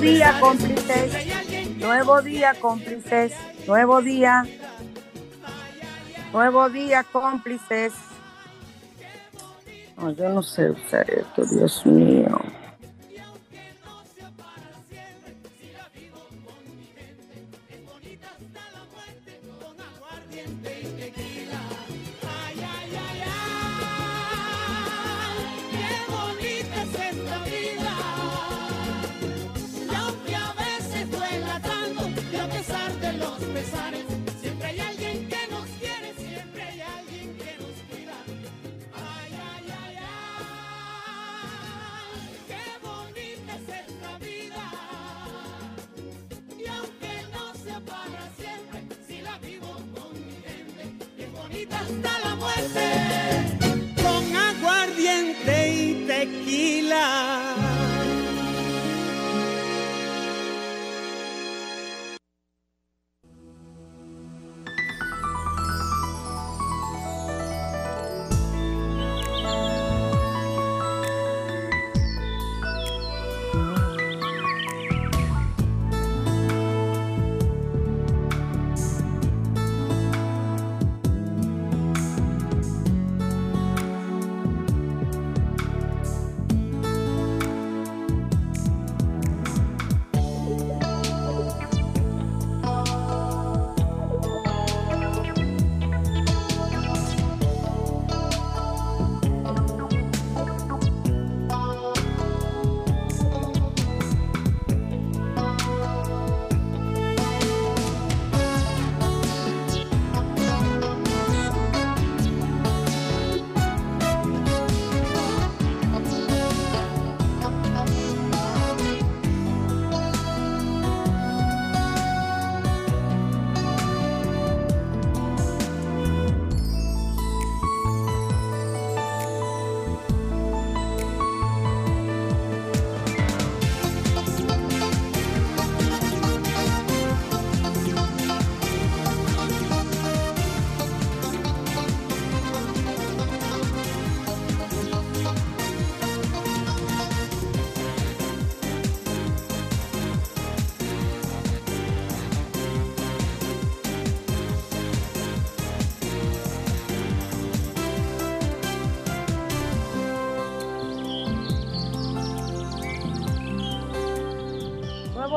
Día, cómplices. Nuevo día, cómplices. Nuevo día. Nuevo día, cómplices. Oh, yo no sé usar esto, Dios mío.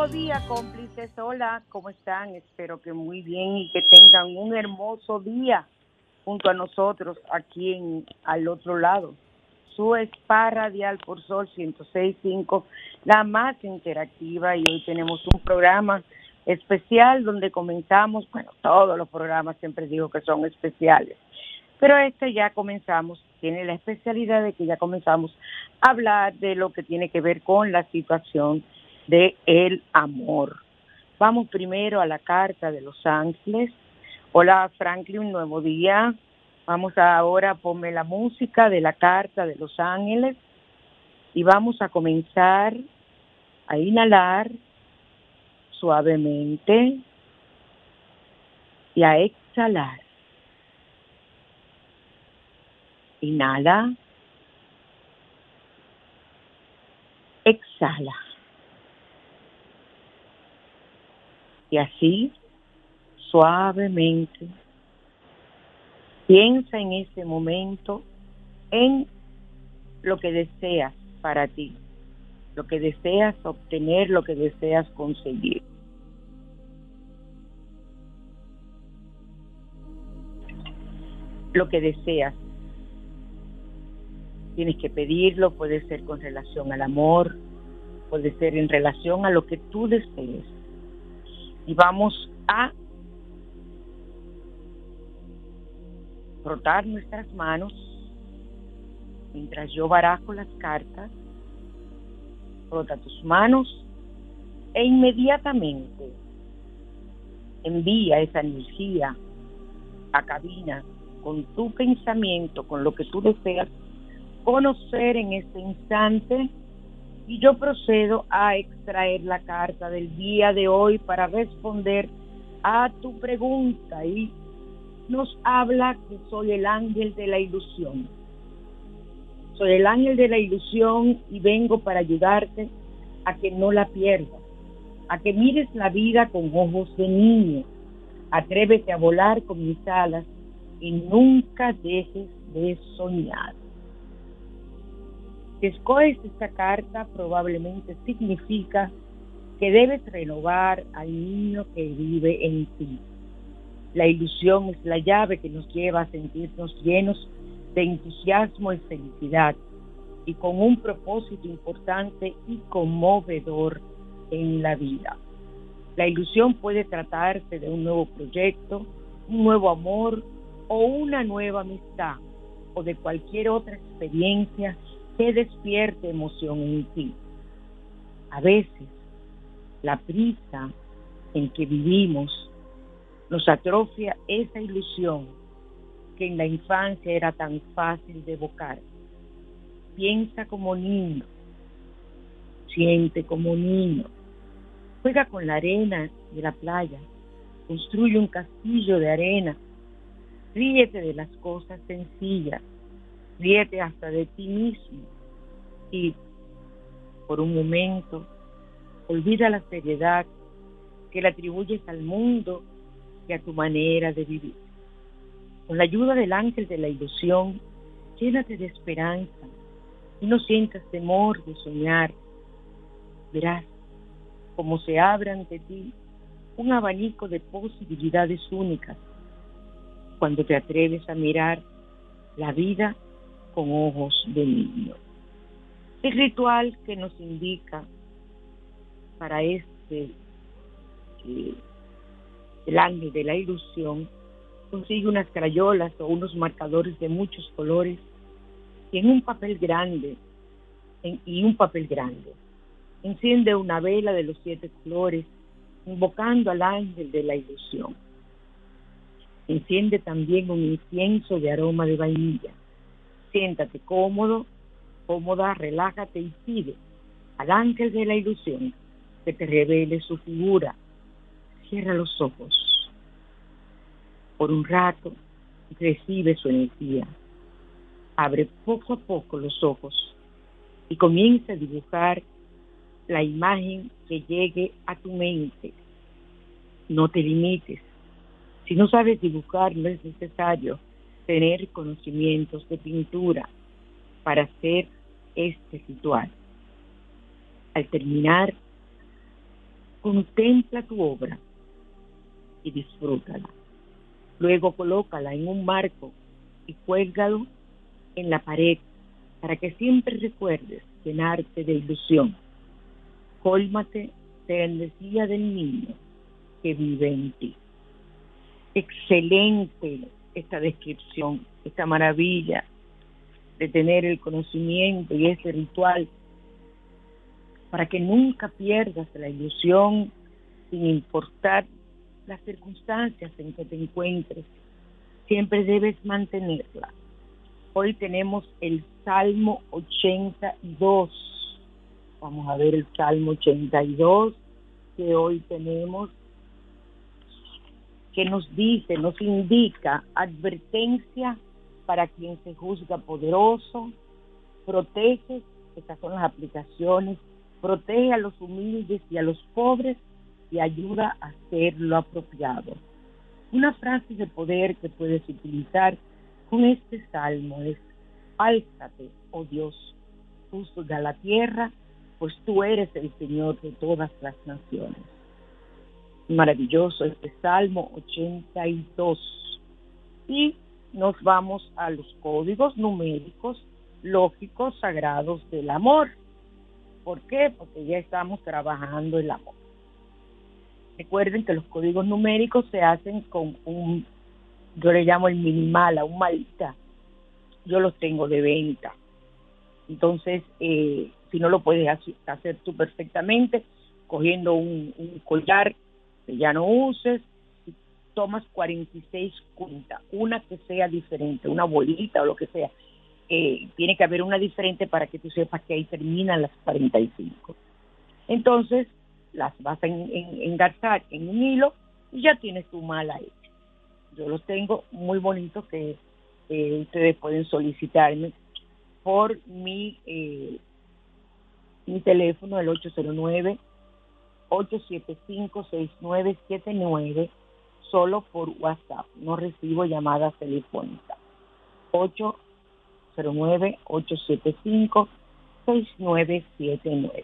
Día, cómplices. Hola, ¿cómo están? Espero que muy bien y que tengan un hermoso día junto a nosotros aquí en al otro lado. Su spa radial por Sol 106.5, la más interactiva y hoy tenemos un programa especial donde comenzamos, bueno, todos los programas siempre digo que son especiales, pero este ya comenzamos, tiene la especialidad de que ya comenzamos a hablar de lo que tiene que ver con la situación de el amor. Vamos primero a la carta de los ángeles. Hola Franklin, nuevo día. Vamos ahora a poner la música de la carta de los ángeles y vamos a comenzar a inhalar suavemente y a exhalar. Inhala. Exhala. Y así, suavemente, piensa en ese momento en lo que deseas para ti, lo que deseas obtener, lo que deseas conseguir. Lo que deseas. Tienes que pedirlo, puede ser con relación al amor, puede ser en relación a lo que tú desees y vamos a frotar nuestras manos mientras yo barajo las cartas. Frota tus manos e inmediatamente envía esa energía a cabina con tu pensamiento, con lo que tú deseas conocer en este instante y yo procedo a extraer la carta del día de hoy para responder a tu pregunta y nos habla que soy el ángel de la ilusión. Soy el ángel de la ilusión y vengo para ayudarte a que no la pierdas, a que mires la vida con ojos de niño. Atrévete a volar con mis alas y nunca dejes de soñar. Si escoges esta carta, probablemente significa que debes renovar al niño que vive en ti. La ilusión es la llave que nos lleva a sentirnos llenos de entusiasmo y felicidad y con un propósito importante y conmovedor en la vida. La ilusión puede tratarse de un nuevo proyecto, un nuevo amor o una nueva amistad o de cualquier otra experiencia que despierte emoción en ti. A veces, la prisa en que vivimos nos atrofia esa ilusión que en la infancia era tan fácil de evocar. Piensa como niño, siente como niño, juega con la arena de la playa, construye un castillo de arena, ríete de las cosas sencillas, ríete hasta de ti mismo y por un momento olvida la seriedad que le atribuyes al mundo y a tu manera de vivir. Con la ayuda del ángel de la ilusión, llénate de esperanza y no sientas temor de soñar. Verás cómo se abre ante ti un abanico de posibilidades únicas cuando te atreves a mirar la vida con ojos de niño. El ritual que nos indica para este, eh, el ángel de la ilusión, consigue unas crayolas o unos marcadores de muchos colores y en un papel grande, y un papel grande. Enciende una vela de los siete colores, invocando al ángel de la ilusión. Enciende también un incienso de aroma de vainilla. Siéntate cómodo, cómoda, relájate y pide al ángel de la ilusión que te revele su figura. Cierra los ojos por un rato, recibe su energía. Abre poco a poco los ojos y comienza a dibujar la imagen que llegue a tu mente. No te limites. Si no sabes dibujar, no es necesario tener conocimientos de pintura para hacer este ritual. Al terminar, contempla tu obra y disfrútala. Luego colócala en un marco y cuélgalo en la pared para que siempre recuerdes llenarte de ilusión. Cólmate de energía del niño que vive en ti. Excelente esta descripción, esta maravilla de tener el conocimiento y ese ritual para que nunca pierdas la ilusión sin importar las circunstancias en que te encuentres, siempre debes mantenerla. Hoy tenemos el Salmo 82. Vamos a ver el Salmo 82 que hoy tenemos, que nos dice, nos indica advertencia para quien se juzga poderoso, protege, estas son las aplicaciones, protege a los humildes y a los pobres y ayuda a hacer lo apropiado. Una frase de poder que puedes utilizar con este salmo es, álzate, oh Dios, justo de la tierra, pues tú eres el Señor de todas las naciones. Maravilloso este Salmo 82. Y nos vamos a los códigos numéricos lógicos sagrados del amor. ¿Por qué? Porque ya estamos trabajando el amor. Recuerden que los códigos numéricos se hacen con un, yo le llamo el minimal, a un malita. Yo los tengo de venta. Entonces, eh, si no lo puedes hacer tú perfectamente, cogiendo un, collar que ya no uses, tomas 46 cuentas, una que sea diferente, una bolita o lo que sea. eh, tiene que haber una diferente para que tú sepas que ahí terminan las 45. Entonces, las vas a engarzar en un hilo y ya tienes tu mala hecha. Yo los tengo muy bonitos que ustedes pueden solicitarme por mi, eh, mi teléfono, el 809 875-6979 solo por WhatsApp. No recibo llamadas telefónicas. 809-875-6979.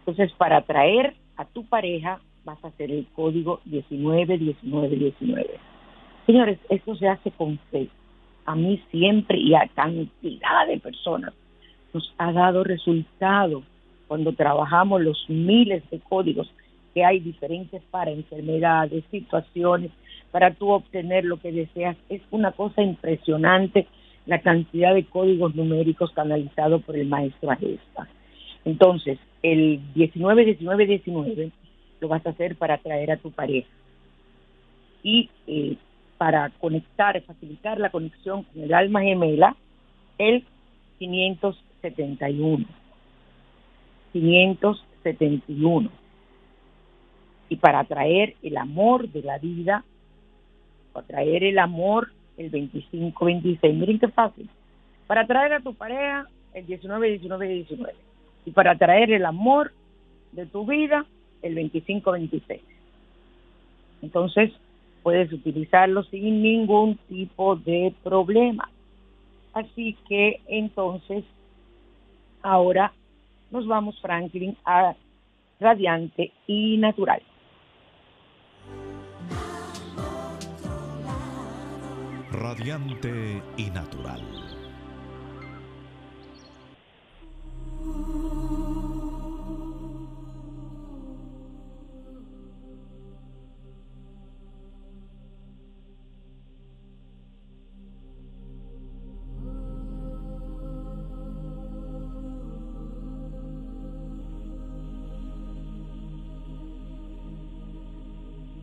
Entonces, para traer a tu pareja, vas a hacer el código 191919. Señores, esto se hace con fe. A mí siempre y a cantidad de personas nos ha dado resultado cuando trabajamos los miles de códigos que hay diferentes para enfermedades, situaciones, para tú obtener lo que deseas. Es una cosa impresionante la cantidad de códigos numéricos canalizados por el maestro Agesta. Entonces, el 19, 19, 19 lo vas a hacer para atraer a tu pareja. Y eh, para conectar, facilitar la conexión con el alma gemela, el 571. 571. Y para atraer el amor de la vida, para atraer el amor el 25-26. Miren qué fácil. Para atraer a tu pareja el 19-19-19. Y para atraer el amor de tu vida el 25-26. Entonces, puedes utilizarlo sin ningún tipo de problema. Así que entonces, ahora nos vamos, Franklin, a radiante y natural. Radiante y natural.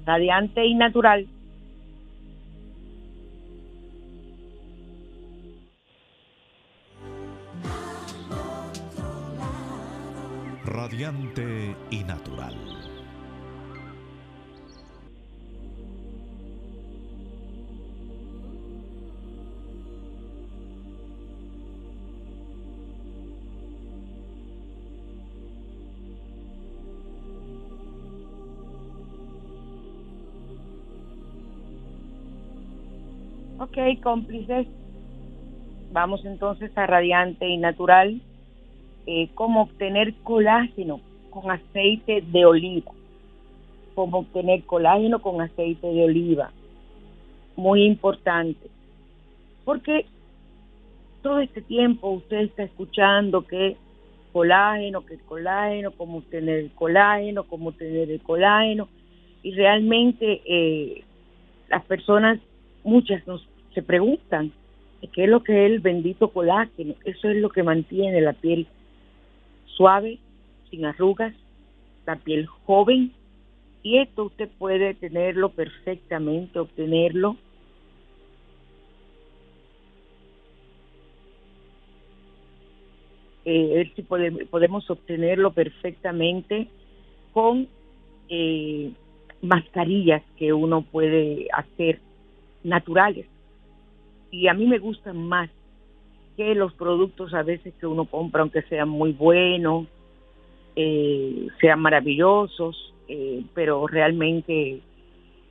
Radiante y natural. Radiante y natural. Ok, cómplices. Vamos entonces a radiante y natural. Eh, cómo obtener colágeno con aceite de oliva. Cómo obtener colágeno con aceite de oliva. Muy importante. Porque todo este tiempo usted está escuchando que colágeno, que colágeno, cómo obtener el colágeno, cómo obtener el colágeno. Y realmente eh, las personas, muchas nos se preguntan qué es lo que es el bendito colágeno. Eso es lo que mantiene la piel suave, sin arrugas, la piel joven. Y esto usted puede tenerlo perfectamente, obtenerlo. Eh, podemos obtenerlo perfectamente con eh, mascarillas que uno puede hacer naturales y a mí me gustan más que los productos a veces que uno compra, aunque sean muy buenos, eh, sean maravillosos, eh, pero realmente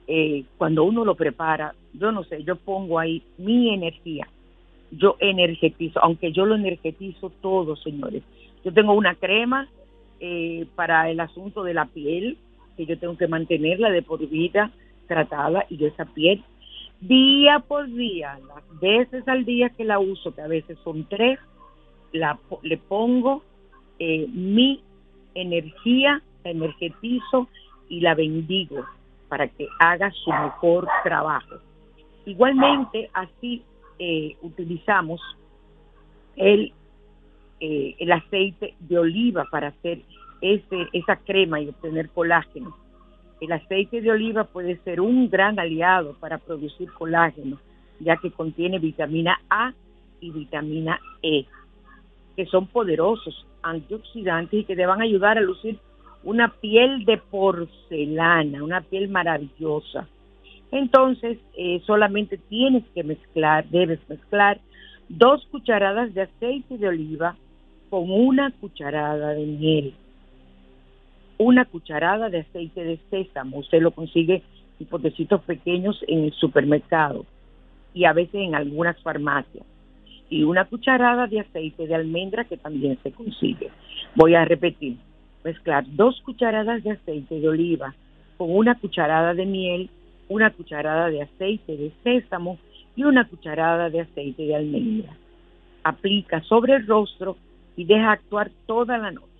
eh, cuando uno lo prepara, yo no sé, yo pongo ahí mi energía, yo energetizo, aunque yo lo energetizo todo, señores. Yo tengo una crema para el asunto de la piel, que yo tengo que mantenerla de por vida tratada y yo esa piel día por día, las veces al día que la uso, que a veces son tres, la, le pongo eh, mi energía, la energetizo y la bendigo para que haga su mejor trabajo. Igualmente, así eh, utilizamos el, eh, el aceite de oliva para hacer ese, esa crema y obtener colágeno el aceite de oliva puede ser un gran aliado para producir colágeno, ya que contiene vitamina A y vitamina E, que son poderosos antioxidantes y que te van a ayudar a lucir una piel de porcelana, una piel maravillosa. Entonces, eh, solamente tienes que mezclar, debes mezclar dos cucharadas de aceite de oliva con una cucharada de miel, una cucharada de aceite de sésamo, usted lo consigue en potecitos pequeños en el supermercado y a veces en algunas farmacias, y una cucharada de aceite de almendra que también se consigue. Voy a repetir, mezclar dos cucharadas de aceite de oliva con una cucharada de miel, una cucharada de aceite de sésamo y una cucharada de aceite de almendra. Aplica sobre el rostro y deja actuar toda la noche.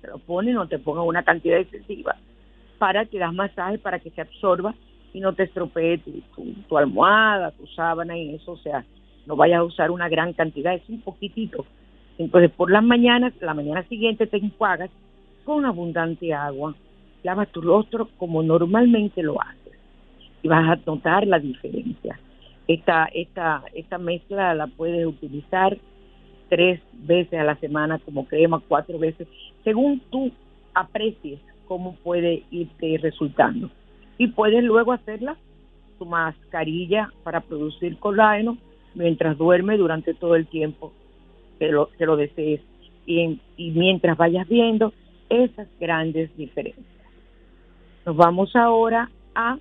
Se lo pone, no te ponga una cantidad excesiva para que das masaje, para que se absorba y no te estropee tu, almohada, tu sábana y eso, o sea, no vayas a usar una gran cantidad, es un poquitito. Entonces, por las mañanas, la mañana siguiente te enjuagas con abundante agua, lavas tu rostro como normalmente lo haces y vas a notar la diferencia. Esta, esta, esta mezcla la puedes utilizar tres veces a la semana como crema, cuatro veces, según tú aprecies cómo puede irte resultando. Y puedes luego hacerla tu mascarilla para producir colágeno mientras duerme durante todo el tiempo que lo, desees y mientras vayas viendo esas grandes diferencias. Nos vamos ahora a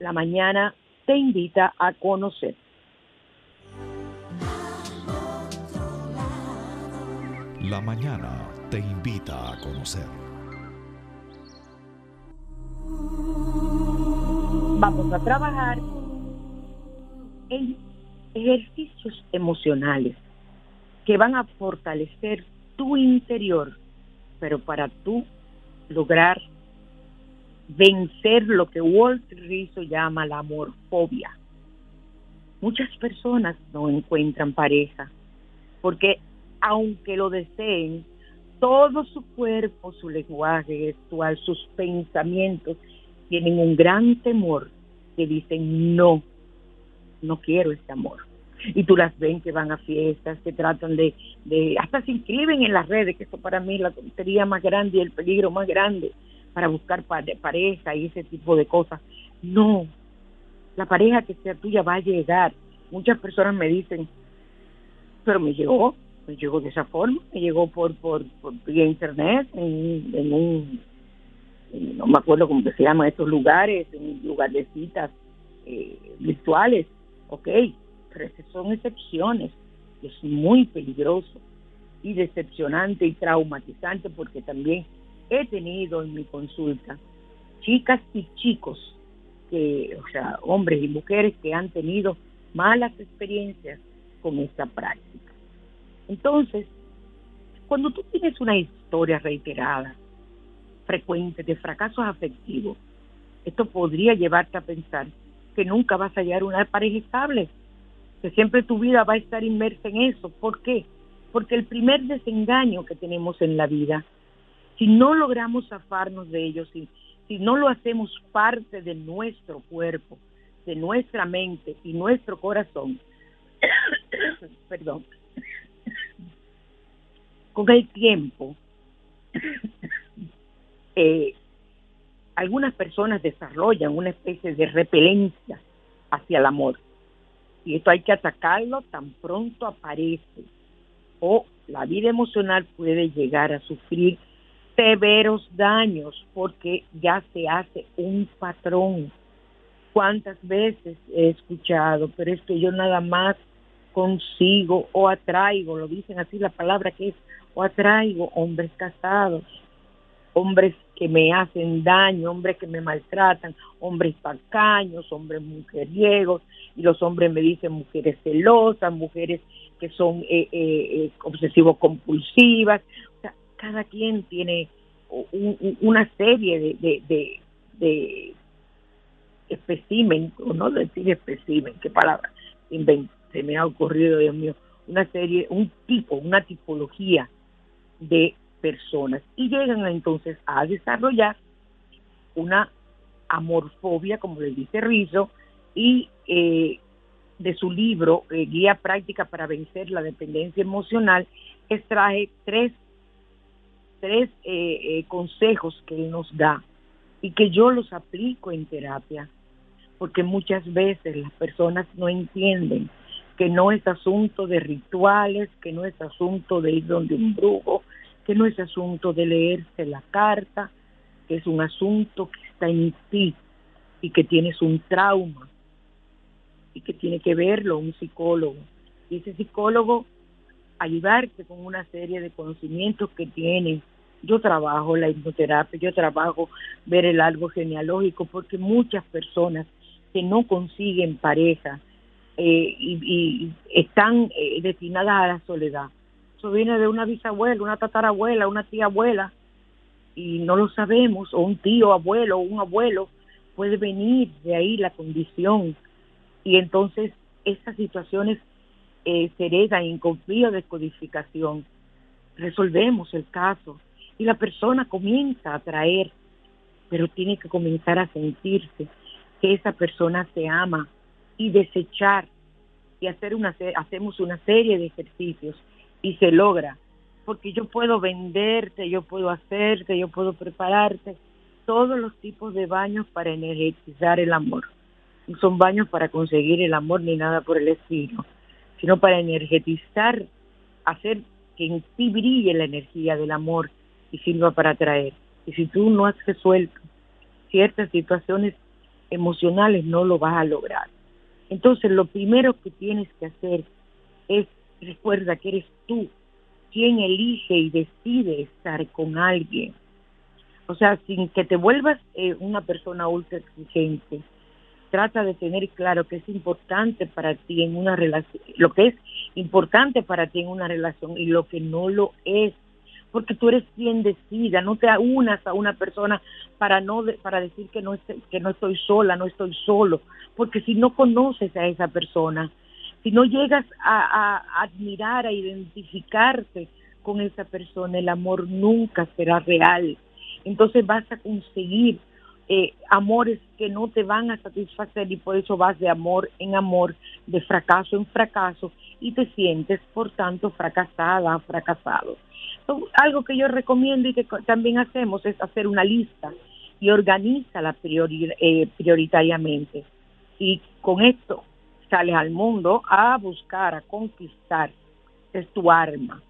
la mañana te invita a conocer. La mañana te invita a conocer. Vamos a trabajar en ejercicios emocionales que van a fortalecer tu interior, pero para tú lograr vencer lo que Walt Rizzo llama la amorfobia. Muchas personas no encuentran pareja porque aunque lo deseen, todo su cuerpo, su lenguaje gestual, sus pensamientos tienen un gran temor que dicen no, no quiero este amor. Y tú las ven que van a fiestas, que tratan de, de hasta se inscriben en las redes, que eso para mí es la tontería más grande y el peligro más grande para buscar pareja y ese tipo de cosas. No, la pareja que sea tuya va a llegar. Muchas personas me dicen, pero me llegó, me llegó de esa forma, llegó por, por, por vía internet, en, un, no me acuerdo cómo se llaman estos lugares, en lugar de citas eh, virtuales, ok, pero esas son excepciones, es muy peligroso y decepcionante y traumatizante porque también he tenido en mi consulta chicas y chicos, o sea, hombres y mujeres que han tenido malas experiencias con esta práctica. Entonces, cuando tú tienes una historia reiterada, frecuente de fracasos afectivos, esto podría llevarte a pensar que nunca vas a hallar una pareja estable, que siempre tu vida va a estar inmersa en eso. ¿Por qué? Porque el primer desengaño que tenemos en la vida si no logramos zafarnos de ellos, si, si no lo hacemos parte de nuestro cuerpo, de nuestra mente y nuestro corazón, perdón, con el tiempo, eh, algunas personas desarrollan una especie de repelencia hacia el amor. Y esto hay que atacarlo tan pronto aparece. O la vida emocional puede llegar a sufrir severos daños porque ya se hace un patrón. ¿Cuántas veces he escuchado? Pero es que yo nada más consigo o atraigo, lo dicen así la palabra que es, o atraigo hombres casados, hombres que me hacen daño, hombres que me maltratan, hombres pacaños, hombres mujeriegos, y los hombres me dicen mujeres celosas, mujeres que son eh, eh, eh obsesivos compulsivas, cada quien tiene una serie de, de, de, especimen, o no decir especimen, qué palabra se me ha ocurrido, Dios mío, una serie, un tipo, una tipología de personas. Y llegan entonces a desarrollar una amorfobia, como le dice Rizzo, y eh, de su libro eh, Guía Práctica para Vencer la Dependencia Emocional, extraje tres, tres eh, eh, consejos que él nos da y que yo los aplico en terapia, porque muchas veces las personas no entienden que no es asunto de rituales, que no es asunto de ir donde un brujo, que no es asunto de leerse la carta, que es un asunto que está en ti y que tienes un trauma y que tiene que verlo un psicólogo. Y ese psicólogo ayudarte con una serie de conocimientos que tiene. Yo trabajo la hipnoterapia, yo trabajo ver el árbol genealógico, porque muchas personas que no consiguen pareja eh, y, están eh, destinadas a la soledad. Eso viene de una bisabuela, una tatarabuela, una tía abuela, y no lo sabemos, o un tío abuelo, un abuelo, puede venir de ahí la condición y entonces estas situaciones eh, se heredan en confío de codificación. Resolvemos el caso y la persona comienza a traer, pero tiene que comenzar a sentirse que esa persona se ama y desechar y hacer una hacemos una serie de ejercicios y se logra porque yo puedo venderte, yo puedo hacerte, yo puedo prepararte todos los tipos de baños para energizar el amor son baños para conseguir el amor ni nada por el estilo, sino para energetizar, hacer que en ti brille la energía del amor y sirva para atraer. Y si tú no has resuelto ciertas situaciones emocionales, no lo vas a lograr. Entonces, lo primero que tienes que hacer es, recuerda que eres tú quien elige y decide estar con alguien. O sea, sin que te vuelvas eh, una persona ultra exigente, trata de tener claro que es importante para ti en una relación, lo que es importante para ti en una relación y lo que no lo es, porque tú eres quien decida, no te unas a una persona para no para decir que no que no estoy sola, no estoy solo, porque si no conoces a esa persona, si no llegas a, admirar, a identificarte con esa persona, el amor nunca será real. Entonces vas a conseguir eh, amores que no te van a satisfacer y por eso vas de amor en amor, de fracaso en fracaso y te sientes por tanto fracasada, fracasado. algo que yo recomiendo y que también hacemos es hacer una lista y organiza priori eh, prioritariamente. Y con esto sales al mundo a buscar, a conquistar. Es tu arma.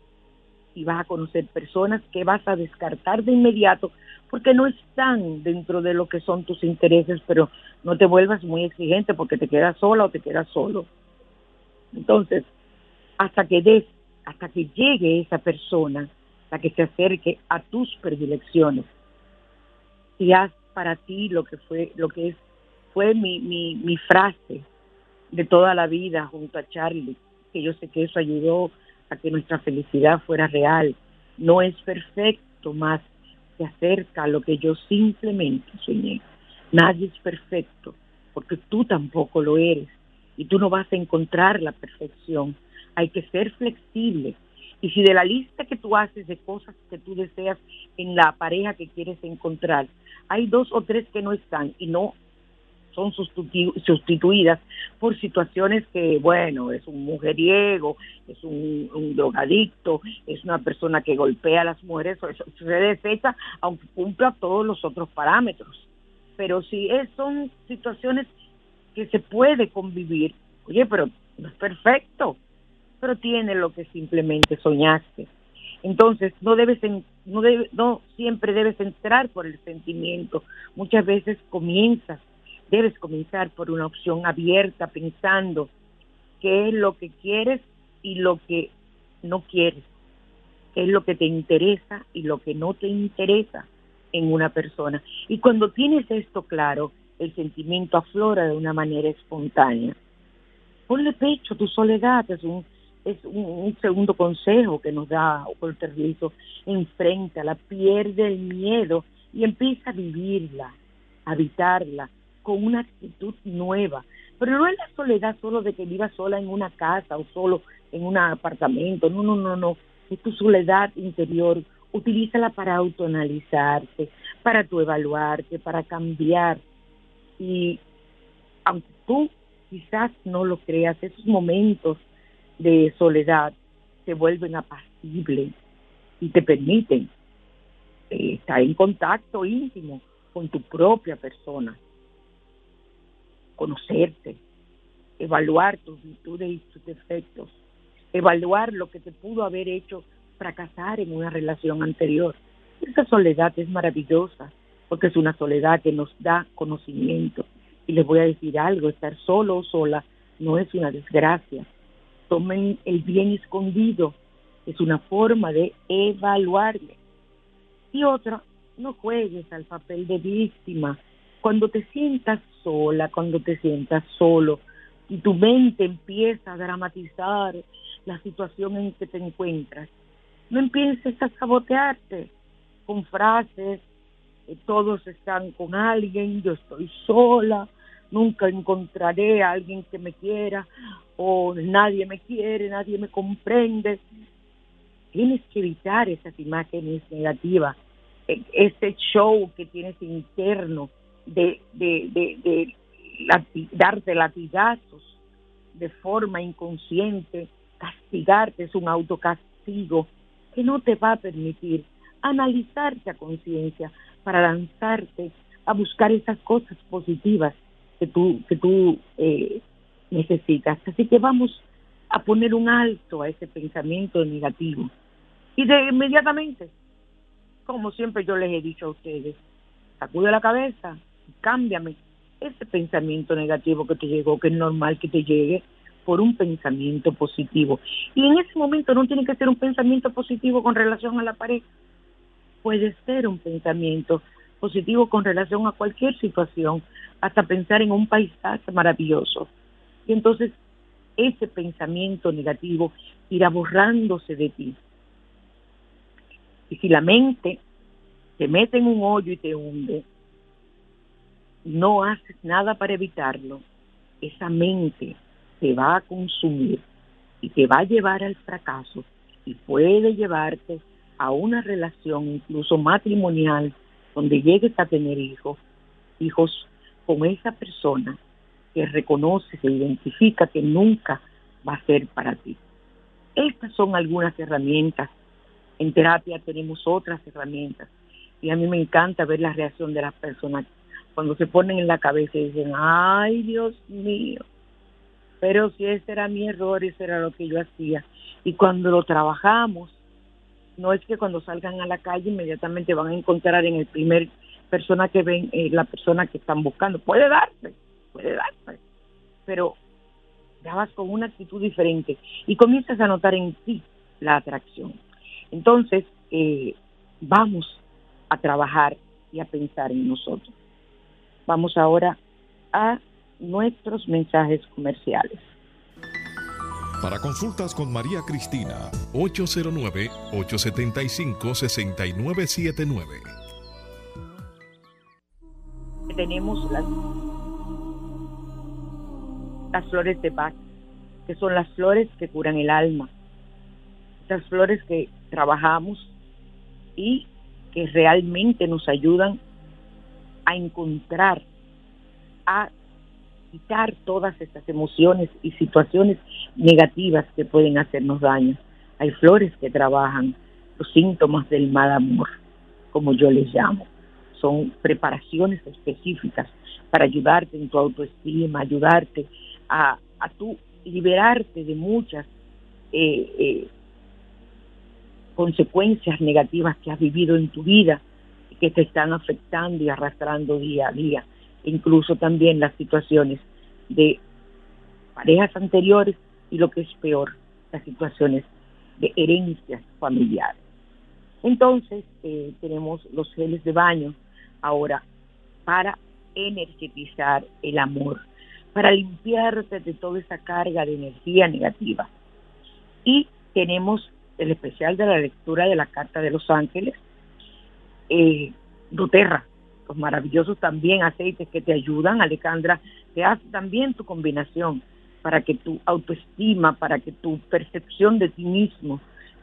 Y vas a conocer personas que vas a descartar de inmediato porque no están dentro de lo que son tus intereses, pero no te vuelvas muy exigente porque te quedas sola o te quedas solo. Entonces, hasta que des, hasta que llegue esa persona, la que se acerque a tus predilecciones, y haz para ti lo que fue, lo que es, fue mi, frase de toda la vida junto a Charlie, que yo sé que eso ayudó a que nuestra felicidad fuera real. No es perfecto, más se acerca a lo que yo simplemente soñé. Nadie es perfecto, porque tú tampoco lo eres y tú no vas a encontrar la perfección. Hay que ser flexible. Y si de la lista que tú haces de cosas que tú deseas en la pareja que quieres encontrar, hay dos o tres que no están y no son sustituidas por situaciones que, bueno, es un mujeriego, es un, drogadicto, es una persona que golpea a las mujeres, eso se desecha aunque cumpla todos los otros parámetros. Pero si es, son situaciones que se puede convivir, oye, pero no es perfecto, pero tiene lo que simplemente soñaste. Entonces, no debes no, debe, no siempre debes entrar por el sentimiento. Muchas veces comienzas debes comenzar por una opción abierta pensando qué es lo que quieres y lo que no quieres, qué es lo que te interesa y lo que no te interesa en una persona. Y cuando tienes esto claro, el sentimiento aflora de una manera espontánea. Ponle pecho tu soledad, es un, es un, segundo consejo que nos da Walter enfrenta la pierde el miedo y empieza a vivirla, a habitarla, con una actitud nueva. Pero no es la soledad solo de que vivas sola en una casa o solo en un apartamento. No, no, no, no. Es tu soledad interior. Utilízala para autoanalizarte, para tu evaluarte, para cambiar. Y aunque tú quizás no lo creas, esos momentos de soledad se vuelven apacibles y te permiten eh, estar en contacto íntimo con tu propia persona, conocerte, evaluar tus virtudes y tus defectos, evaluar lo que te pudo haber hecho fracasar en una relación anterior. Esa soledad es maravillosa porque es una soledad que nos da conocimiento. Y les voy a decir algo, estar solo o sola no es una desgracia. Tomen el bien escondido, es una forma de evaluarle. Y otra, no juegues al papel de víctima. Cuando te sientas sola, cuando te sientas solo, y tu mente empieza a dramatizar la situación en que te encuentras, no empieces a sabotearte con frases, eh, todos están con alguien, yo estoy sola, nunca encontraré a alguien que me quiera, o nadie me quiere, nadie me comprende. Tienes que evitar esas imágenes negativas, e, ese show que tienes interno de, darte latigazos de forma inconsciente, castigarte es un autocastigo que no te va a permitir analizarte a conciencia para lanzarte a buscar esas cosas positivas que tú, que tú eh, necesitas. Así que vamos a poner un alto a ese pensamiento negativo. Y de inmediatamente, como siempre yo les he dicho a ustedes, sacude la cabeza, cámbiame ese pensamiento negativo que te llegó, que es normal que te llegue, por un pensamiento positivo. Y en ese momento no tiene que ser un pensamiento positivo con relación a la pareja, puede ser un pensamiento positivo con relación a cualquier situación, hasta pensar en un paisaje maravilloso. Y entonces ese pensamiento negativo irá borrándose de ti. Y si la mente te mete en un hoyo y te hunde, no haces nada para evitarlo, esa mente te va a consumir y te va a llevar al fracaso y puede llevarte a una relación incluso matrimonial donde llegues a tener hijos, hijos con esa persona que reconoce, se identifica que nunca va a ser para ti. Estas son algunas herramientas. En terapia tenemos otras herramientas y a mí me encanta ver la reacción de las personas cuando se ponen en la cabeza y dicen, ay Dios mío, pero si ese era mi error, ese era lo que yo hacía. Y cuando lo trabajamos, no es que cuando salgan a la calle inmediatamente van a encontrar en el primer persona que ven eh, la persona que están buscando. Puede darse, puede darse, pero ya vas con una actitud diferente y comienzas a notar en ti la atracción. Entonces, eh, vamos a trabajar y a pensar en nosotros. Vamos ahora a nuestros mensajes comerciales. Para consultas con María Cristina, 809-875-6979. Tenemos las, las flores de paz, que son las flores que curan el alma. Estas flores que trabajamos y que realmente nos ayudan a encontrar, a quitar todas estas emociones y situaciones negativas que pueden hacernos daño. Hay flores que trabajan los síntomas del mal amor, como yo les llamo. Son preparaciones específicas para ayudarte en tu autoestima, ayudarte a, a tú liberarte de muchas eh, eh, consecuencias negativas que has vivido en tu vida que te están afectando y arrastrando día a día incluso también las situaciones de parejas anteriores y lo que es peor, las situaciones de herencias familiares. Entonces, eh, tenemos los geles de baño ahora para energetizar el amor, para limpiarte de toda esa carga de energía negativa. Y tenemos el especial de la lectura de la Carta de los Ángeles, eh, doTERRA, maravillosos también aceites que te ayudan, Alejandra, te hace también tu combinación para que tu autoestima, para que tu percepción de ti mismo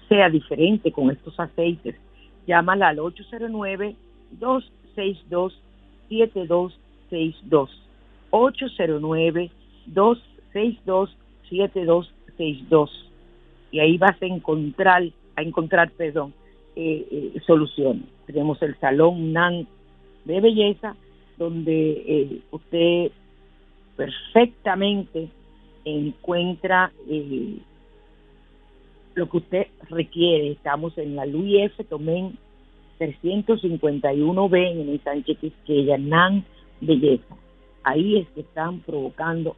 sea diferente con estos aceites. Llámala al 809-262-7262. 262-7262. Y ahí vas a encontrar, a encontrar, perdón, eh, eh, soluciones. Tenemos el Salón NAN de Belleza, donde eh, usted perfectamente encuentra lo que usted requiere. Estamos en la Luis F. Tomén 351B en el Sánchez Quisqueya, NAN Belleza. Ahí es que están provocando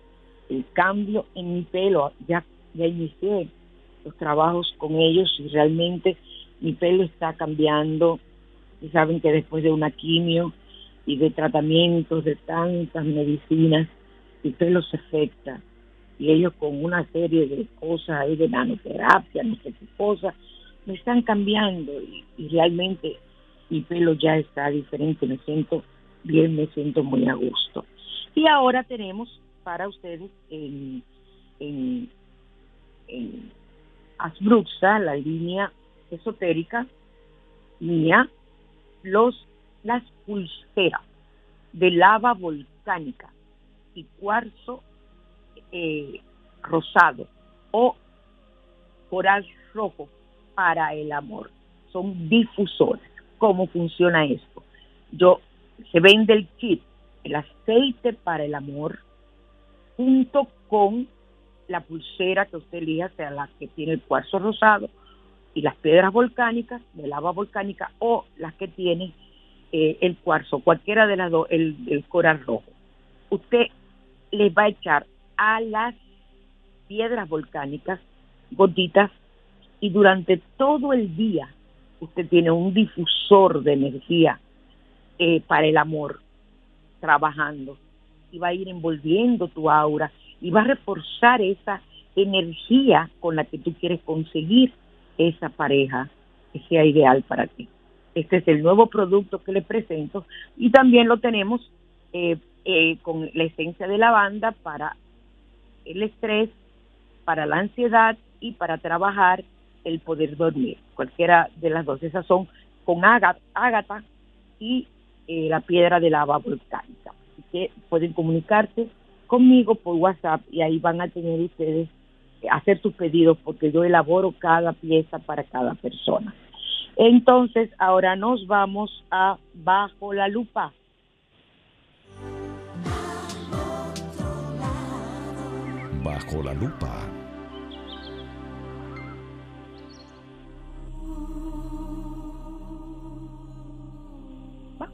el cambio en mi pelo. Ya, ya inicié los trabajos con ellos y realmente mi pelo está cambiando. Y saben que después de una quimio y de tratamientos, de tantas medicinas, mi pelo se afecta. Y ellos con una serie de cosas ahí de nanoterapia, no sé qué cosas, me están cambiando y, realmente mi pelo ya está diferente, me siento bien, me siento muy a gusto. Y ahora tenemos para ustedes en, en, en la línea esotérica mía, los, las pulseras de lava volcánica y cuarzo eh, rosado o coral rojo para el amor. Son difusores. ¿Cómo funciona esto? Yo se vende el kit, el aceite para el amor, junto con la pulsera que usted elija, sea la que tiene el cuarzo rosado y las piedras volcánicas, de lava volcánica, o las que tienen eh, el cuarzo, cualquiera de las dos, el, coral rojo. Usted le va a echar a las piedras volcánicas gotitas y durante todo el día usted tiene un difusor de energía eh, para el amor trabajando y va a ir envolviendo tu aura y va a reforzar esa energía con la que tú quieres conseguir esa pareja que sea ideal para ti. Este es el nuevo producto que le presento y también lo tenemos eh, eh, con la esencia de lavanda para el estrés, para la ansiedad y para trabajar el poder dormir. Cualquiera de las dos, esas son con ágata y eh, la piedra de lava volcánica. Así que pueden comunicarse conmigo por WhatsApp y ahí van a tener ustedes hacer sus pedidos porque yo elaboro cada pieza para cada persona. Entonces, ahora nos vamos a Bajo la Lupa. Bajo la Lupa.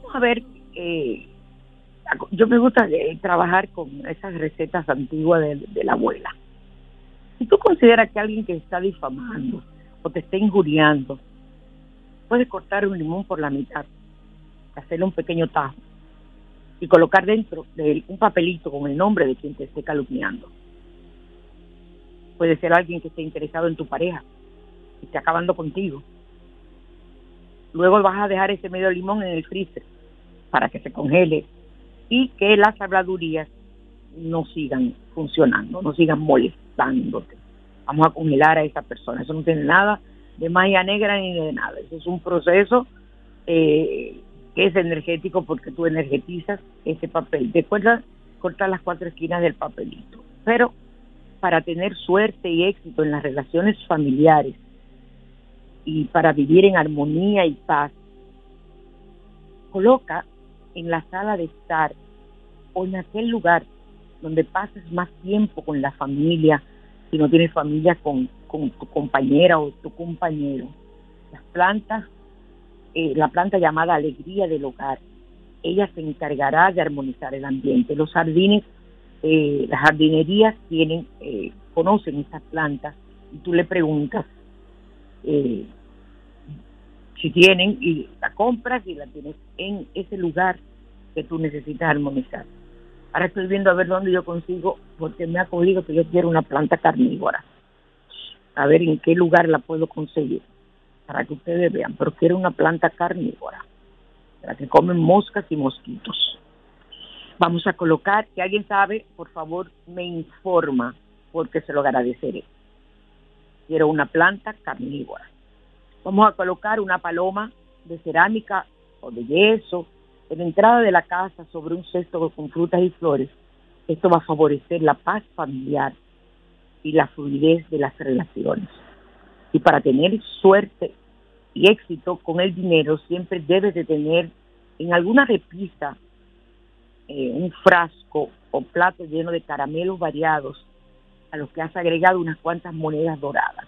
Vamos a ver eh, yo me gusta eh, trabajar con esas recetas antiguas de, la abuela. Si tú consideras que alguien que está difamando o te está injuriando, puedes cortar un limón por la mitad, hacerle un pequeño tajo y colocar dentro de un papelito con el nombre de quien te esté calumniando. Puede ser alguien que esté interesado en tu pareja y esté acabando contigo. Luego vas a dejar ese medio limón en el freezer para que se congele y que las habladurías no sigan funcionando, no sigan molestándote. Vamos a congelar a esa persona. Eso no tiene nada de magia negra ni de nada. Eso es un proceso eh, que es energético porque tú energetizas ese papel. Después cortar las cuatro esquinas del papelito. Pero para tener suerte y éxito en las relaciones familiares y para vivir en armonía y paz, coloca en la sala de estar o en aquel lugar donde pases más tiempo con la familia, si no tienes familia con, tu compañera o tu compañero. Las plantas, eh, la planta llamada alegría del hogar, ella se encargará de armonizar el ambiente. Los jardines, eh, las jardinerías tienen, eh, conocen estas plantas y tú le preguntas si tienen y compras y la tienes en ese lugar que tú necesitas armonizar. Ahora estoy viendo a ver dónde yo consigo, porque me ha cogido que yo quiero una planta carnívora. A ver en qué lugar la puedo conseguir, para que ustedes vean. Pero quiero una planta carnívora, para que comen moscas y mosquitos. Vamos a colocar, si alguien sabe, por favor me informa, porque se lo agradeceré. Quiero una planta carnívora. Vamos a colocar una paloma de cerámica o de yeso en la entrada de la casa sobre un cesto con frutas y flores Esto va a favorecer la paz familiar y la fluidez de las relaciones. Y para tener suerte y éxito con el dinero, siempre debes de tener en alguna repisa eh, un frasco o plato lleno de caramelos variados a los que has agregado unas cuantas monedas doradas.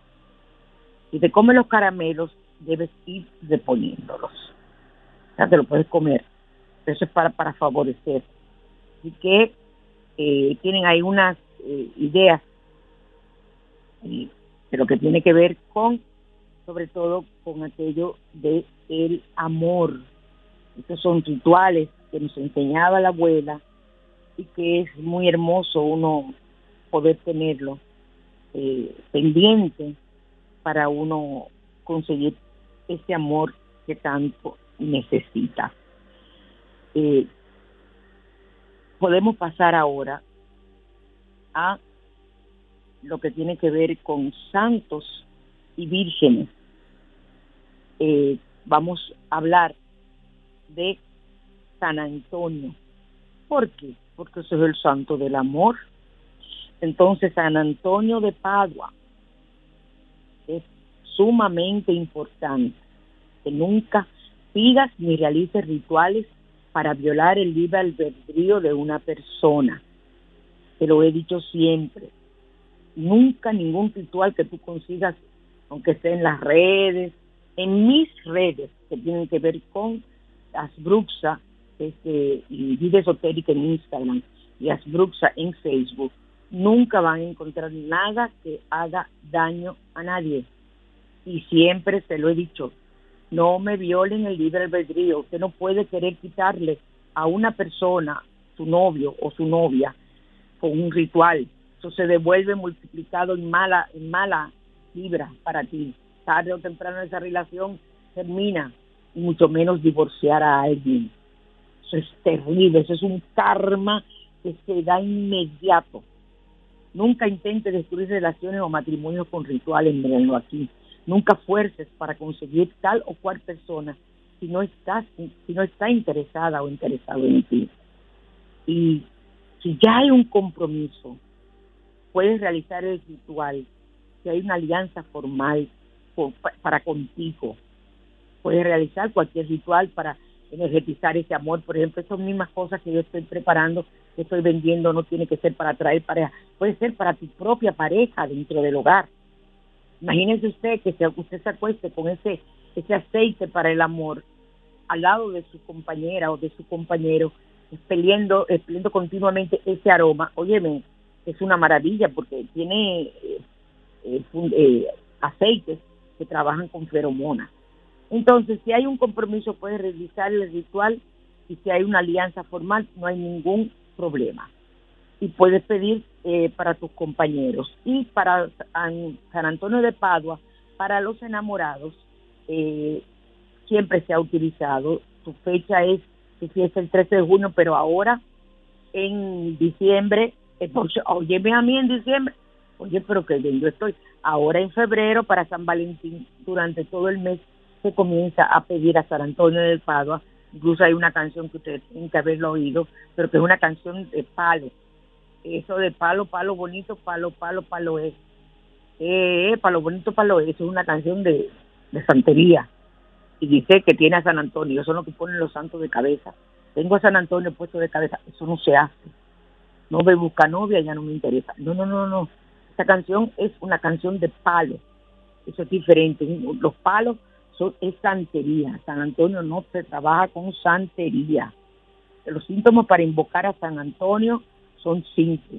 Si te comes los caramelos, debes ir reponiéndolos. O sea, te lo puedes comer. Eso es para, para favorecer. Así que eh, tienen ahí unas eh, ideas de lo que tiene que ver con, sobre todo, con aquello de el amor. Estos son rituales que nos enseñaba la abuela y que es muy hermoso uno poder tenerlo eh, pendiente para uno conseguir ese amor que tanto necesita. Eh, podemos pasar ahora a lo que tiene que ver con santos y vírgenes. Eh, vamos a hablar de San Antonio. ¿Por qué? Porque es el santo del amor. Entonces, San Antonio de Padua sumamente importante que nunca pidas ni realices rituales para violar el libre albedrío de una persona. Te lo he dicho siempre. Nunca ningún ritual que tú consigas, aunque esté en las redes, en mis redes que tienen que ver con Asbruxa este, y Vida Esotérica en Instagram y Asbruxa en Facebook, nunca van a encontrar nada que haga daño a nadie. Y siempre se lo he dicho, no me violen el libre albedrío. Usted no puede querer quitarle a una persona, su novio o su novia, con un ritual. Eso se devuelve multiplicado en mala, en mala vibra para ti. Tarde o temprano esa relación termina, y mucho menos divorciar a alguien. Eso es terrible, eso es un karma que se da inmediato. Nunca intente destruir relaciones o matrimonios con rituales, mírenlo aquí Nunca fuerces para conseguir tal o cual persona si no estás, si no está interesada o interesado en ti. Y si ya hay un compromiso, puedes realizar el ritual. Si hay una alianza formal para contigo, puedes realizar cualquier ritual para energetizar ese amor. Por ejemplo, esas mismas cosas que yo estoy preparando, que estoy vendiendo, no tiene que ser para atraer pareja, puede ser para tu propia pareja dentro del hogar Imagínese usted que usted se acueste con ese, ese aceite para el amor al lado de su compañera o de su compañero, expeliendo, expeliendo continuamente ese aroma. Óyeme, es una maravilla porque tiene eh, eh, eh, aceites que trabajan con feromonas. Entonces, si hay un compromiso, puede realizar el ritual y si hay una alianza formal, no hay ningún problema y puedes pedir eh, para tus compañeros. Y para San Antonio de Padua, para los enamorados, eh, siempre se ha utilizado. Su fecha es, si es el 13 de junio, pero ahora en diciembre, eh, oye, a mí en diciembre, oye, pero que bien yo estoy. Ahora en febrero, para San Valentín, durante todo el mes, se comienza a pedir a San Antonio de Padua. Incluso hay una canción que ustedes tienen que haberlo oído, pero que es una canción de palo eso de palo, palo bonito, palo, palo, palo es. Eh, palo bonito, palo es. Es una canción de, de santería. Y dice que tiene a San Antonio. Eso es lo que ponen los santos de cabeza. Tengo a San Antonio puesto de cabeza. Eso no se hace. No me busca novia, ya no me interesa. No, no, no, no. Esta canción es una canción de palo. Eso es diferente. Los palos son, es santería. San Antonio no se trabaja con santería. Los síntomas para invocar a San Antonio son cinco.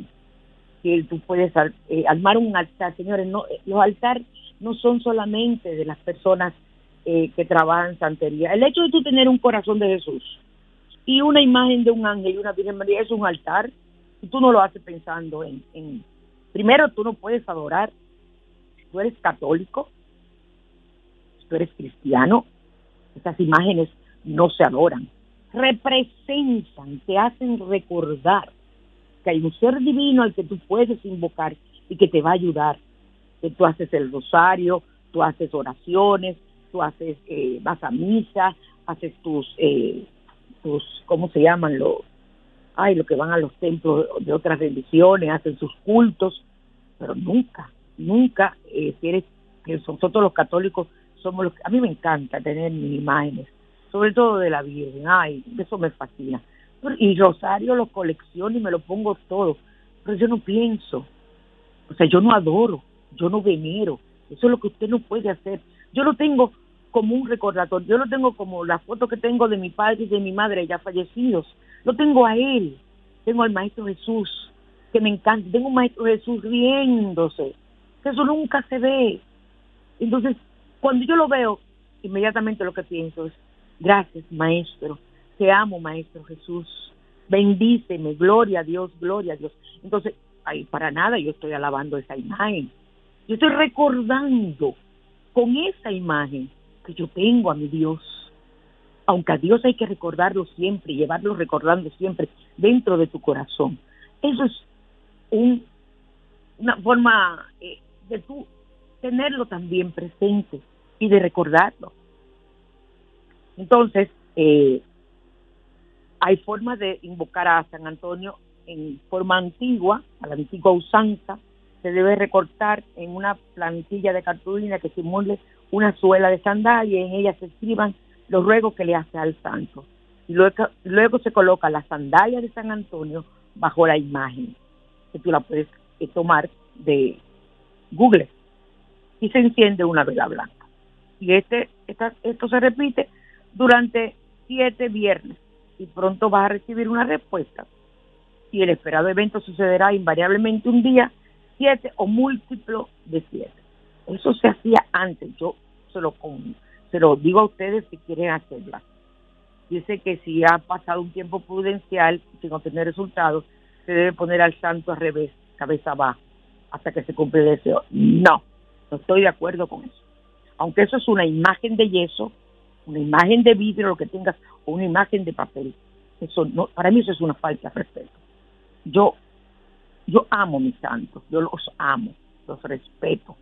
Que tú puedes eh, armar un altar, señores, no, eh, los altares no son solamente de las personas eh, que trabajan santería. El hecho de tú tener un corazón de Jesús y una imagen de un ángel y una Virgen María es un altar y tú no lo haces pensando en, primero tú no puedes adorar tú eres católico, tú eres cristiano, esas imágenes no se adoran, representan, te hacen recordar que hay un ser divino al que tú puedes invocar y que te va a ayudar. Que tú haces el rosario, tú haces oraciones, tú haces, eh, vas a misa, haces tus, eh, tus, ¿cómo se llaman? Los, ay, los que van a los templos de otras religiones, hacen sus cultos, pero nunca, nunca, eh, que nosotros los católicos somos los a mí me encanta tener mis imágenes, sobre todo de la Virgen, ay, eso me fascina. Y Rosario lo colecciono y me lo pongo todo, pero yo no pienso, o sea, yo no adoro, yo no venero, eso es lo que usted no puede hacer. Yo lo tengo como un recordatorio, yo lo tengo como la foto que tengo de mi padre y de mi madre ya fallecidos, lo tengo a él, tengo al Maestro Jesús, que me encanta, tengo un Maestro Jesús riéndose, que eso nunca se ve. Entonces, cuando yo lo veo, inmediatamente lo que pienso es, gracias Maestro, te amo Maestro Jesús, bendíceme, gloria a Dios, gloria a Dios. Entonces, ahí para nada yo estoy alabando esa imagen, yo estoy recordando con esa imagen que yo tengo a mi Dios aunque a Dios hay que recordarlo siempre, llevarlo recordando siempre dentro de tu corazón. Eso es un, una forma eh, de tú tenerlo también presente y de recordarlo. Entonces, eh, hay formas de invocar a San Antonio en forma antigua, a la antigua usanza, se debe recortar en una plantilla de cartulina que simule una suela de sandalia y en ella se escriban los ruegos que le hace al santo. Y luego, se coloca la sandalia de San Antonio bajo la imagen, que tú la puedes eh, tomar de Google, y se enciende una vela blanca. Y este, esto se repite durante siete viernes y pronto vas a recibir una respuesta. Y el esperado evento sucederá invariablemente un día, siete o múltiplo de siete. Eso se hacía antes, yo se lo, se lo digo a ustedes si quieren hacerla. Dice que si ha pasado un tiempo prudencial sin obtener resultados, se debe poner al santo al revés, cabeza abajo, hasta que se cumple el deseo. No, no estoy de acuerdo con eso. Aunque eso es una imagen de yeso, una imagen de vidrio, lo que tengas, o una imagen de papel. Eso no, para mí eso es una falta de respeto. Yo, yo amo mis santos, yo los amo, los respeto,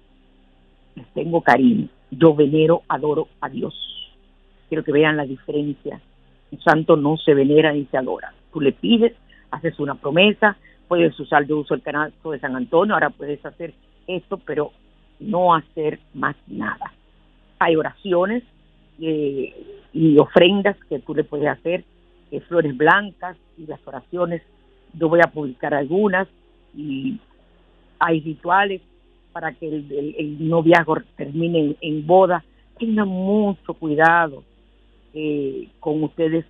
les tengo cariño yo venero, adoro a Dios. Quiero que vean la diferencia. Un santo no se venera ni se adora. Tú le pides, haces una promesa, puedes usar, yo uso el canal de San Antonio, ahora puedes hacer esto, pero no hacer más nada. Hay oraciones eh, y ofrendas que tú le puedes hacer, eh, flores blancas y las oraciones, yo voy a publicar algunas y hay rituales para que el, noviazgo termine en, boda, tengan mucho cuidado eh, con ustedes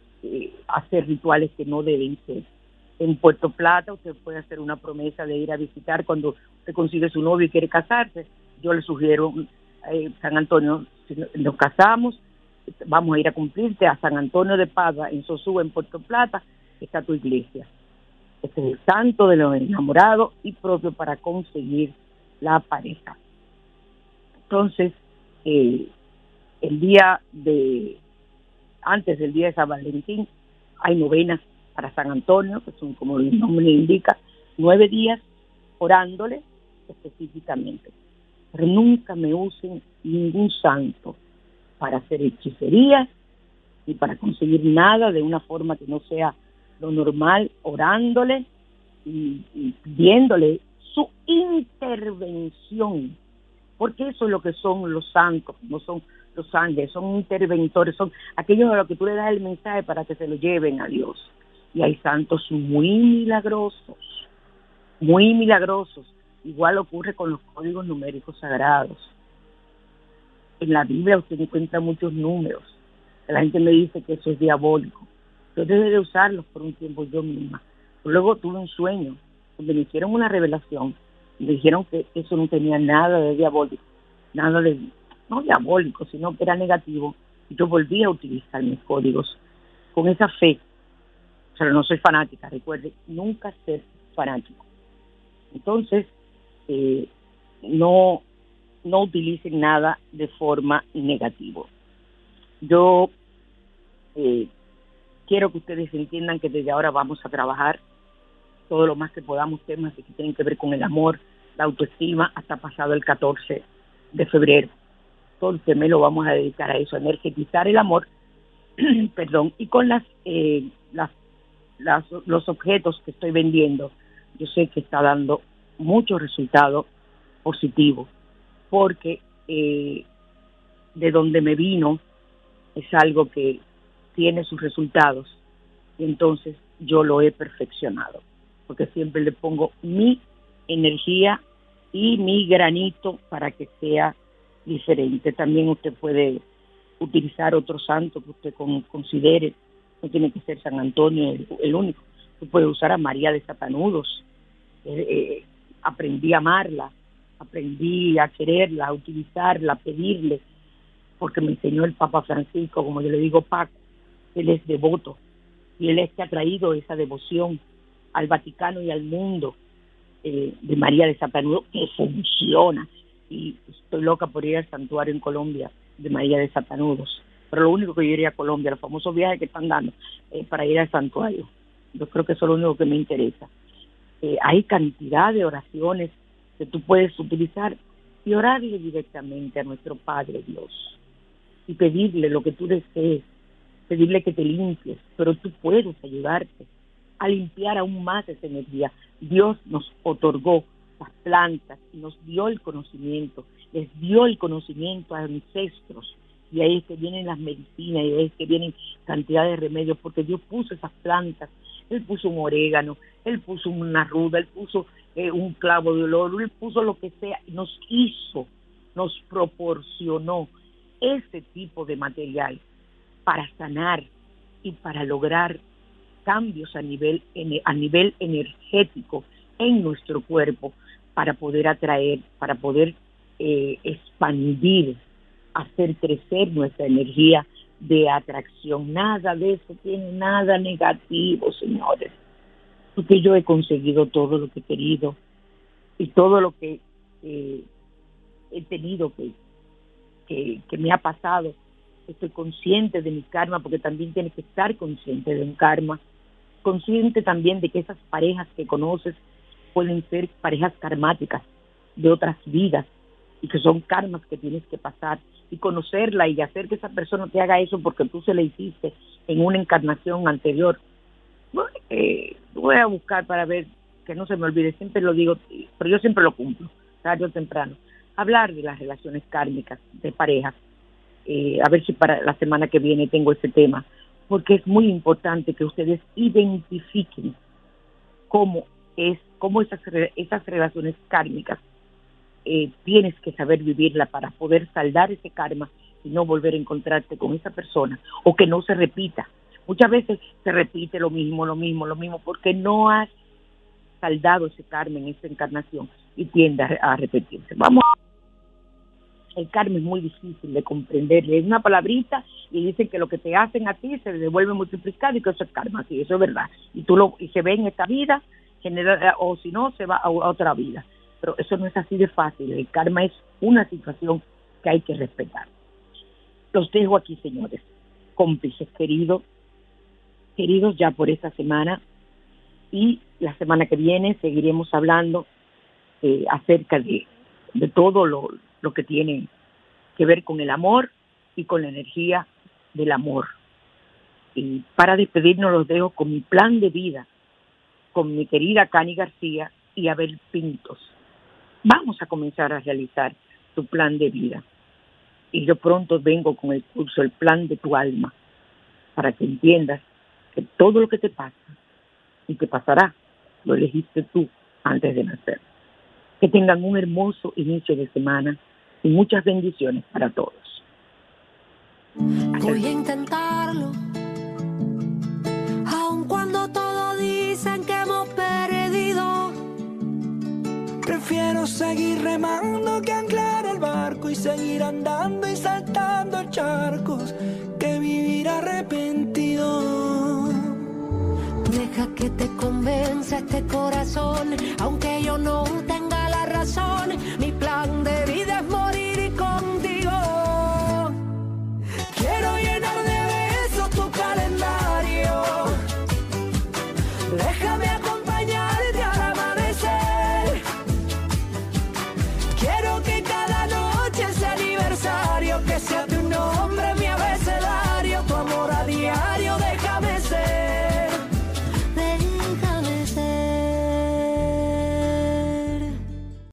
hacer rituales que no deben ser. En Puerto Plata usted puede hacer una promesa de ir a visitar cuando se consigue su novio y quiere casarse. Yo le sugiero, San Antonio, nos casamos, vamos a ir a cumplirte a San Antonio de Padua, en Sosúa, en Puerto Plata, está tu iglesia. Este es el santo de los enamorados y propio para conseguir la pareja. Entonces, eh, el día de, antes del día de San Valentín, hay novenas para San Antonio, que son como el nombre indica, nueve días orándole específicamente. Pero nunca me usen ningún santo para hacer hechicerías y para conseguir nada de una forma que no sea lo normal, orándole y, y pidiéndole su intervención, porque eso es lo que son los santos, no son los ángeles, son interventores, son aquellos a los que tú le das el mensaje para que se lo lleven a Dios. Y hay santos muy milagrosos, muy milagrosos. Igual ocurre con los códigos numéricos sagrados. En la Biblia usted encuentra muchos números. La gente me dice que eso es diabólico. Yo debe de usarlos por un tiempo yo misma. Luego tuve un sueño donde me hicieron una revelación, me dijeron que eso no tenía nada de diabólico, nada de, no diabólico, sino que era negativo, yo volví a utilizar mis códigos con esa fe. O sea, no soy fanática, recuerde, nunca ser fanático. Entonces, eh, no, no utilicen nada de forma negativa. Yo eh, quiero que ustedes entiendan que desde ahora vamos a trabajar todo lo más que podamos temas que tienen que ver con el amor, la autoestima, hasta pasado el 14 de febrero. Entonces me lo vamos a dedicar a eso, a energetizar el amor, perdón, y con las, eh, las los objetos que estoy vendiendo, yo sé que está dando muchos resultados positivos, porque eh, de donde me vino es algo que tiene sus resultados, y entonces yo lo he perfeccionado, porque siempre le pongo mi energía y mi granito para que sea diferente. También usted puede utilizar otro santo que usted considere, no tiene que ser San Antonio el, único. Usted puede usar a María de Satanudos. Eh, eh, aprendí a amarla, aprendí a quererla, a utilizarla, a pedirle, porque me enseñó el Papa Francisco, como yo le digo Paco, él es devoto y él es que ha traído esa devoción al Vaticano y al mundo eh, de María de Satanudos, que funciona. Y estoy loca por ir al santuario en Colombia de María de Satanudos. Pero lo único que yo iría a Colombia, los famosos viajes que están dando eh, para ir al santuario. Yo creo que eso es lo único que me interesa. Eh, hay cantidad de oraciones que tú puedes utilizar y orarle directamente a nuestro Padre Dios y pedirle lo que tú desees, pedirle que te limpies, pero tú puedes ayudarte a limpiar aún más esa energía. Dios nos otorgó las plantas y nos dio el conocimiento les dio el conocimiento a ancestros y ahí es que vienen las medicinas y ahí es que vienen cantidad de remedios porque Dios puso esas plantas, Él puso un orégano, Él puso una ruda, Él puso eh, un clavo de olor, Él puso lo que sea, nos hizo, nos proporcionó ese tipo de material para sanar y para lograr cambios a nivel, a nivel energético en nuestro cuerpo para poder atraer, para poder eh, expandir, hacer crecer nuestra energía de atracción. Nada de eso tiene nada negativo, señores. Porque yo he conseguido todo lo que he querido y todo lo que eh, he tenido que, que, que me ha pasado. Estoy consciente de mi karma porque también tienes que estar consciente de un karma. Consciente también de que esas parejas que conoces pueden ser parejas karmáticas de otras vidas y que son karmas que tienes que pasar y conocerla y hacer que esa persona te haga eso porque tú se le hiciste en una encarnación anterior. Eh, voy a buscar para ver que no se me olvide, siempre lo digo, pero yo siempre lo cumplo, tarde o temprano. Hablar de las relaciones kármicas de pareja, eh, a ver si para la semana que viene tengo ese tema, porque es muy importante que ustedes identifiquen cómo es, cómo esas, esas relaciones kármicas eh, tienes que saber vivirla para poder saldar ese karma y no volver a encontrarte con esa persona o que no se repita. Muchas veces se repite lo mismo, lo mismo, lo mismo, porque no has saldado ese karma en esta encarnación y tiende a, repetirse. Vamos. El karma es muy difícil de comprender. Es una palabrita y dicen que lo que te hacen a ti se devuelve multiplicado y que eso es karma. Sí, eso es verdad. Y tú lo y se ve en esta vida, genera, o si no, se va a otra vida pero eso no es así de fácil. El karma es una situación que hay que respetar. Los dejo aquí, señores, cómplices queridos, queridos ya por esta semana y la semana que viene seguiremos hablando eh, acerca de, de todo lo, lo que tiene que ver con el amor y con la energía del amor. Y para despedirnos los dejo con mi plan de vida, con mi querida Cani García y Abel Pintos vamos a comenzar a realizar tu plan de vida. Y yo pronto vengo con el curso, el plan de tu alma, para que entiendas todo lo que te pasa y te pasará, lo elegiste tú antes de nacer. Que tengan un hermoso inicio de semana y muchas bendiciones para todos. Voy a intentarlo, aun cuando todos dicen que hemos Prefiero seguir remando que anclar el barco y seguir andando y saltando charcos que vivir arrepentido. Que te convenza este corazón, aunque yo no tenga la razón, mi plan de vida es